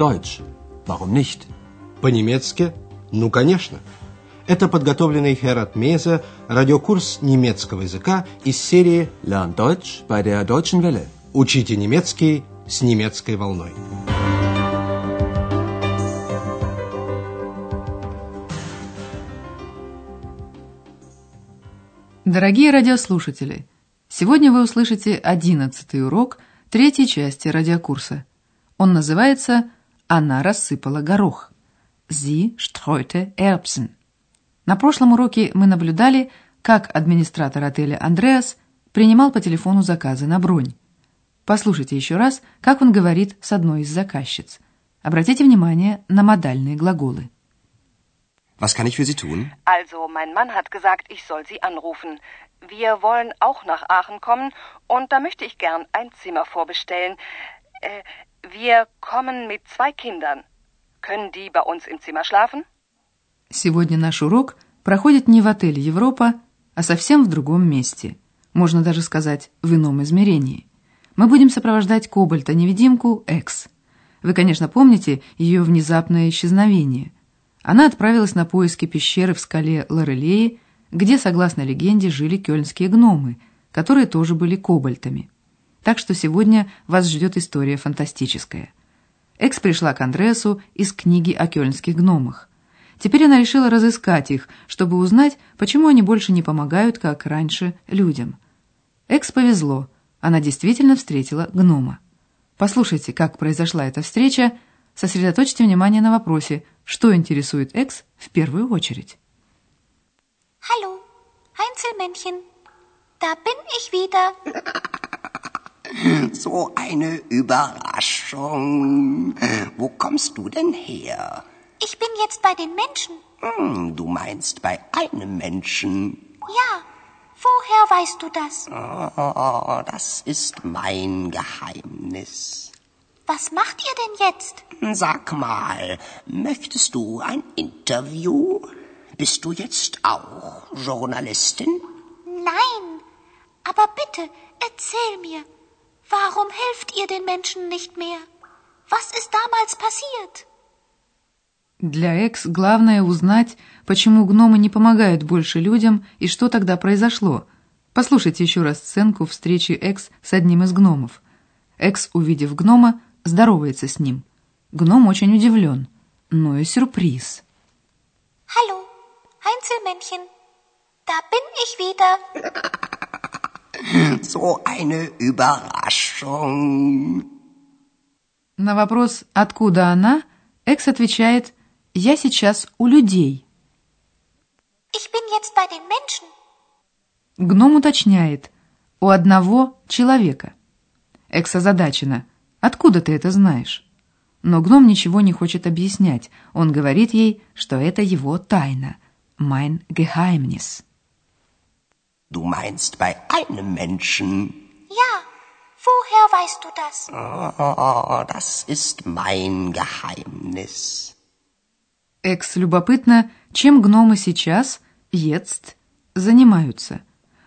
Deutsch. Warum nicht? По-немецки? Ну, конечно. Это подготовленный Херат Меза радиокурс немецкого языка из серии Lern Deutsch bei der Deutschen Welle. «Учите немецкий с немецкой волной». Дорогие радиослушатели, сегодня вы услышите одиннадцатый урок третьей части радиокурса. Он называется «Она рассыпала горох». Sie streute Erbsen. На прошлом уроке мы наблюдали, как администратор отеля Андреас принимал по телефону заказы на бронь. Послушайте еще раз, как он говорит с одной из заказчиц. Обратите внимание на модальные глаголы. Was kann ich für Sie tun? Also, mein Mann hat gesagt, ich soll Sie anrufen. Wir wollen auch nach Aachen kommen und da möchte ich gern ein Zimmer vorbestellen. Äh, wir kommen mit zwei Kindern. Können die bei uns im Zimmer schlafen? Сегодня наш урок проходит не в отеле Европа, а совсем в другом месте. Можно даже сказать, в ином измерении. Мы будем сопровождать Кобальта-невидимку Экс. Вы, конечно, помните ее внезапное исчезновение – она отправилась на поиски пещеры в скале Лорелеи, где, согласно легенде, жили кёльнские гномы, которые тоже были кобальтами. Так что сегодня вас ждет история фантастическая. Экс пришла к Андреасу из книги о кёльнских гномах. Теперь она решила разыскать их, чтобы узнать, почему они больше не помогают, как раньше, людям. Экс повезло, она действительно встретила гнома. Послушайте, как произошла эта встреча, сосредоточьте внимание на вопросе – что интересует Экс в первую очередь? Hallo, Einzelmännchen. Da bin ich wieder. So eine Überraschung. Wo kommst du denn her? Ich bin jetzt bei den Menschen. Hm, du meinst bei einem Menschen. Ja, woher weißt du das? Oh, das ist mein Geheimnis. Was macht ihr denn jetzt? Sag mal, möchtest du ein Interview? Bist du jetzt auch Journalistin? Nein, aber bitte, erzähl mir, warum helft ihr den Menschen nicht mehr? Was ist damals passiert? Для Экс главное узнать, почему гномы не помогают больше людям и что тогда произошло. Послушайте еще раз сценку встречи Экс с одним из гномов. Экс, увидев гнома, здоровается с ним. Гном очень удивлен, но и сюрприз. Hallo, Einzelmännchen, da bin ich wieder. So eine Überraschung. На вопрос «Откуда она?» Экс отвечает «Я сейчас у людей». Ich bin jetzt bei den Menschen. Гном уточняет «У одного человека». Экс озадачена – Откуда ты это знаешь?» Но гном ничего не хочет объяснять. Он говорит ей, что это его тайна. «Mein Geheimnis». Du meinst bei einem Menschen? Ja, woher weißt du das? Oh, das ist mein Geheimnis. Экс любопытно, чем гномы сейчас, jetzt, занимаются.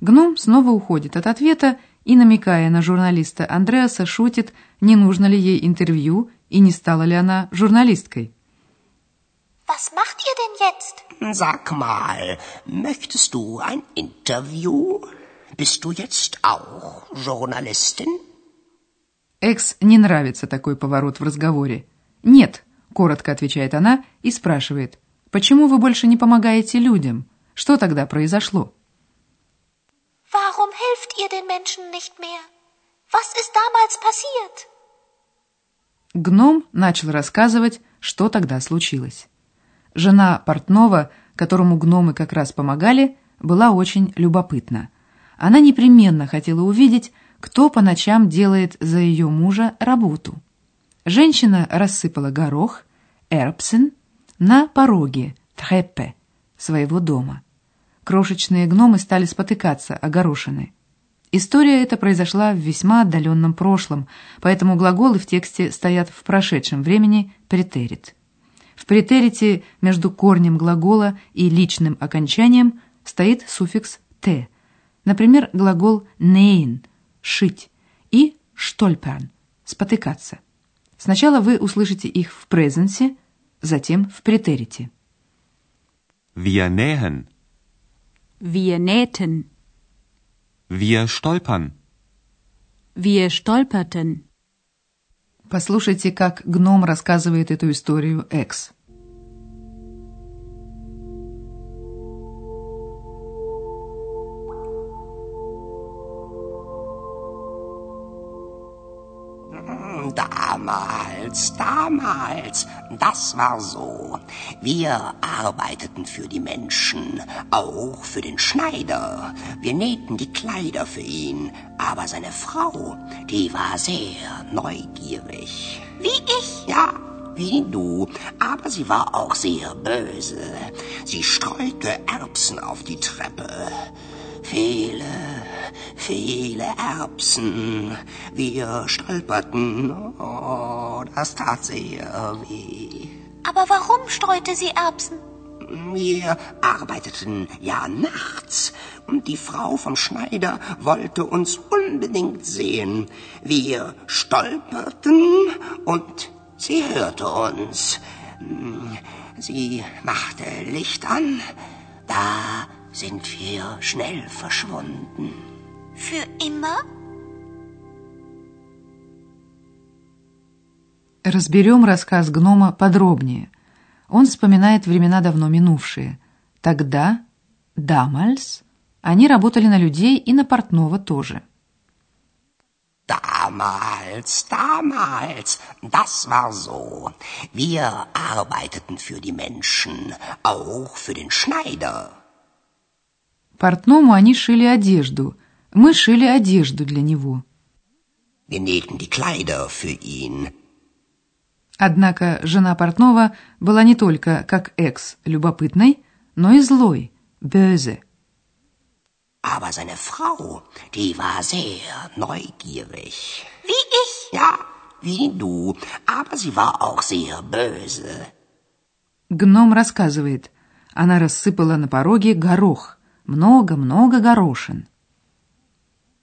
Гном снова уходит от ответа и, намекая на журналиста Андреаса, шутит, не нужно ли ей интервью и не стала ли она журналисткой. Was macht ihr denn jetzt? Sag mal, möchtest du ein Interview? Bist du jetzt auch Journalistin? Экс не нравится такой поворот в разговоре. «Нет», — коротко отвечает она и спрашивает, «почему вы больше не помогаете людям? Что тогда произошло?» Warum helft ihr den Menschen nicht mehr? Was ist damals passiert? Гном начал рассказывать, что тогда случилось. Жена портного, которому гномы как раз помогали, была очень любопытна. Она непременно хотела увидеть, кто по ночам делает за ее мужа работу. Женщина рассыпала горох, эрпсен, на пороге, треппе, своего дома. Крошечные гномы стали спотыкаться о горошины. История эта произошла в весьма отдаленном прошлом, поэтому глаголы в тексте стоят в прошедшем времени претерит. В претерите между корнем глагола и личным окончанием стоит суффикс «т». Например, глагол «нейн» – «шить» и «штольперн» – «спотыкаться». Сначала вы услышите их в презенсе, затем в претерите. Wir nähen. Wir nähten. Wir stolpern. Wir stolperten. Послушайте, как гном рассказывает эту историю Экс. Damals, damals, das war so. Wir arbeiteten für die Menschen, auch für den Schneider. Wir nähten die Kleider für ihn, aber seine Frau, die war sehr neugierig. Wie ich. Ja, wie du, aber sie war auch sehr böse. Sie streute Erbsen auf die Treppe. Viele, viele Erbsen. Wir stolperten. Oh, das tat sehr weh. Aber warum streute sie Erbsen? Wir arbeiteten ja nachts und die Frau vom Schneider wollte uns unbedingt sehen. Wir stolperten und sie hörte uns. Sie machte Licht an. Da sind wir schnell verschwunden. Für immer? Разберем рассказ гнома подробнее. Он вспоминает времена давно минувшие. Тогда, damals, они работали на людей и на портного тоже. Damals, damals, das war so. Wir arbeiteten für die Menschen, auch für den Schneider. Портному они шили одежду. Мы шили одежду для него. Wir nähten die Kleider für ihn. Однако жена портного была не только, как экс, любопытной, но и злой, böse. Aber seine Frau, die war sehr neugierig. Wie ich. Ja, wie du, aber sie war auch sehr böse. Гном рассказывает, она рассыпала на пороге горох, много-много горошин.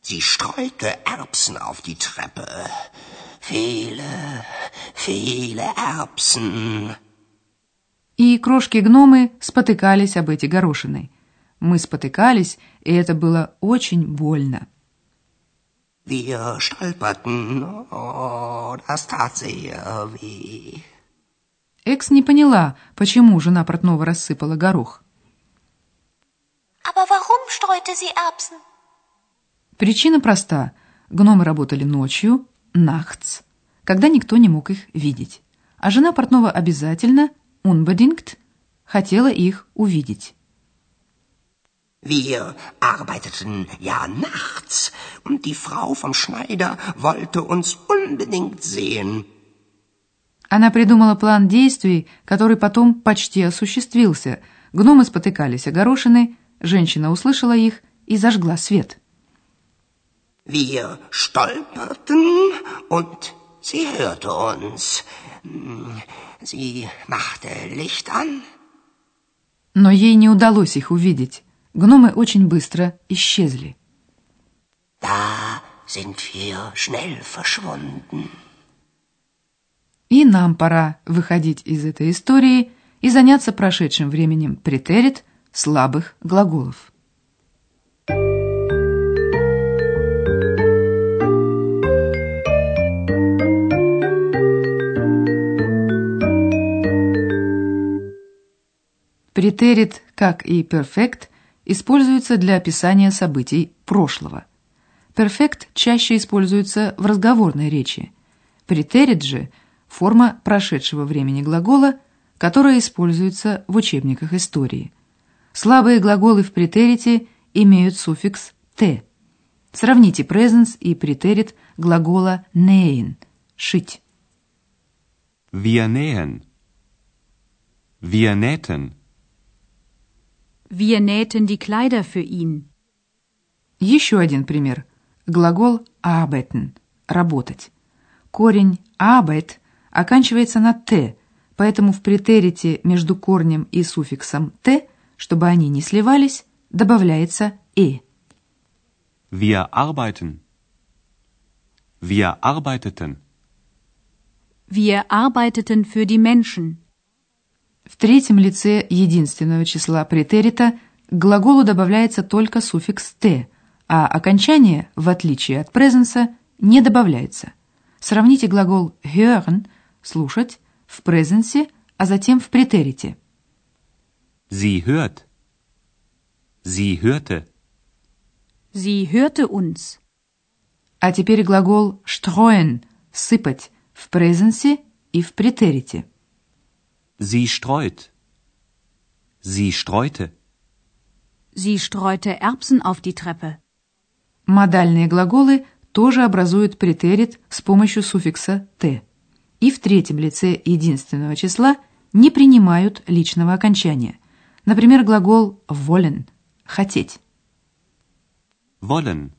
Sie streute Erbsen auf die Treppe. Viele, viele Erbsen. И крошки-гномы спотыкались об эти горошины. Мы спотыкались, и это было очень больно. Wir stolperten. Oh, das tat sehr weh. Экс не поняла, почему жена портного рассыпала горох. Aber warum streute sie Erbsen? Причина проста. Гномы работали ночью, nachts, когда никто не мог их видеть. А жена портного обязательно, unbedingt, хотела их увидеть. Wir arbeiteten ja nachts und die Frau vom Schneider wollte uns unbedingt sehen. Она придумала план действий, который потом почти осуществился. Гномы спотыкались о горошины, женщина услышала их и зажгла свет. Wir stolperten und sie hörte uns. Sie machte Licht an. Но ей не удалось их увидеть. Гномы очень быстро исчезли. Da sind wir schnell verschwunden. И нам пора выходить из этой истории и заняться прошедшим временем претерит слабых глаголов. Претерит, как и перфект, используется для описания событий прошлого. Перфект чаще используется в разговорной речи. Претерит же – форма прошедшего времени глагола, которая используется в учебниках истории. Слабые глаголы в претерите имеют суффикс «т». Сравните presence и претерит глагола «nähen» – «шить». Wir nähen. Wir nähten. Wir nähten die Kleider für ihn. Еще один пример. Глагол arbeiten – работать. Корень arbeit оканчивается на «т», поэтому в претерите между корнем и суффиксом «т», чтобы они не сливались, добавляется «э». Wir arbeiten. Wir arbeiteten. Wir arbeiteten für die Menschen. В третьем лице единственного числа претерита к глаголу добавляется только суффикс «т», а окончание, в отличие от презенса, не добавляется. Сравните глагол hören – «слушать» в презенсе, а затем в претерите. Sie hört. Sie hörte. Sie hörte uns. А теперь глагол streuen – «сыпать» в презенсе и в претерите. Sie streut. Sie streute. Sie streute Erbsen auf die Treppe. Модальные глаголы тоже образуют претерит с помощью суффикса «т». И в третьем лице единственного числа не принимают личного окончания. Например, глагол wollen – «хотеть». Wollen.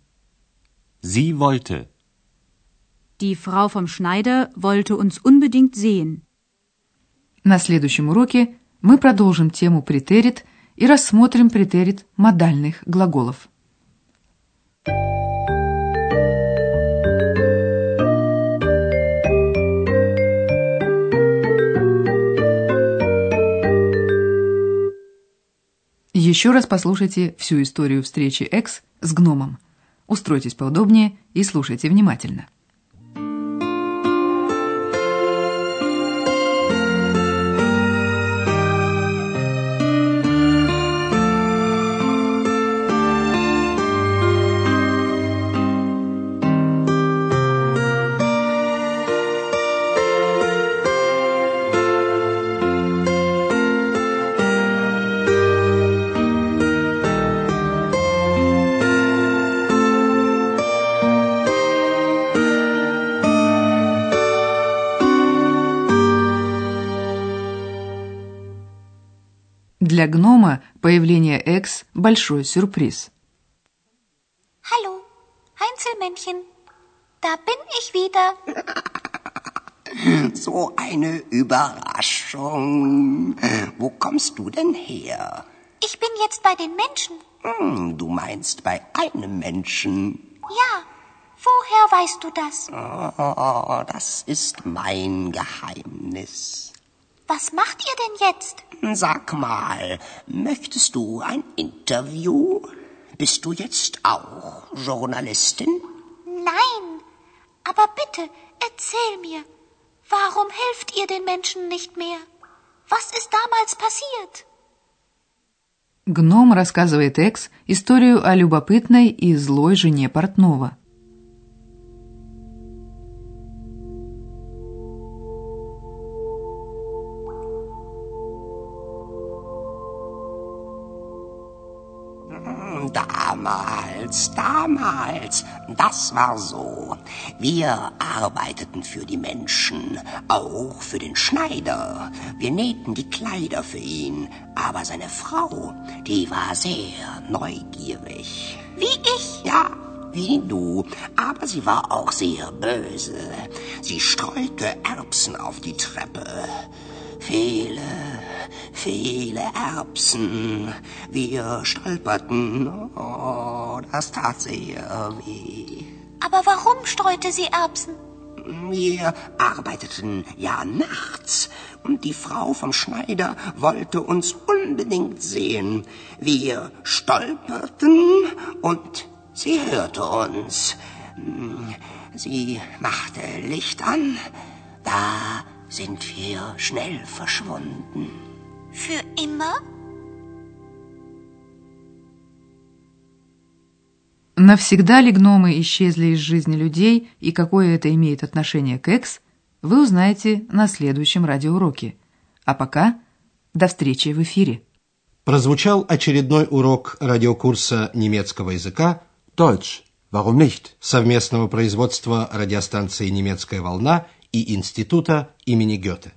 Sie wollte. Die Frau vom Schneider wollte uns unbedingt sehen. На следующем уроке мы продолжим тему претерит и рассмотрим претерит модальных глаголов. Еще раз послушайте всю историю встречи Экс с гномом. Устройтесь поудобнее и слушайте внимательно. Для гнома появление Экс – большой сюрприз. Hallo, Heinzelmännchen. Da bin ich wieder. So eine Überraschung. Wo kommst du denn her? Ich bin jetzt bei den Menschen. Hm, du meinst bei einem Menschen. Ja, woher weißt du das? Oh, das ist mein Geheimnis. Was macht ihr denn jetzt? Sag mal, möchtest du ein Interview? Bist du jetzt auch Journalistin? Nein, aber bitte, erzähl mir, warum helft ihr den Menschen nicht mehr? Was ist damals passiert? Гном рассказывает Экс историю о любопытной и злой жене портного. Damals, damals, das war so. Wir arbeiteten für die Menschen, auch für den Schneider. Wir nähten die Kleider für ihn, aber seine Frau, die war sehr neugierig. Wie ich? Ja, wie du, aber sie war auch sehr böse. Sie streute Erbsen auf die Treppe. Viele, viele Erbsen. Wir stolperten. Oh, das tat sehr weh. Aber warum streute sie Erbsen? Wir arbeiteten ja nachts und die Frau vom Schneider wollte uns unbedingt sehen. Wir stolperten und sie hörte uns. Sie machte Licht an. Da sind wir schnell verschwunden. Für immer? Навсегда ли гномы исчезли из жизни людей и какое это имеет отношение к Экс, вы узнаете на следующем радиоуроке. А пока до встречи в эфире. Прозвучал очередной урок радиокурса немецкого языка Deutsch. Warum nicht? совместного производства радиостанции «Немецкая волна» и Института имени Гёте.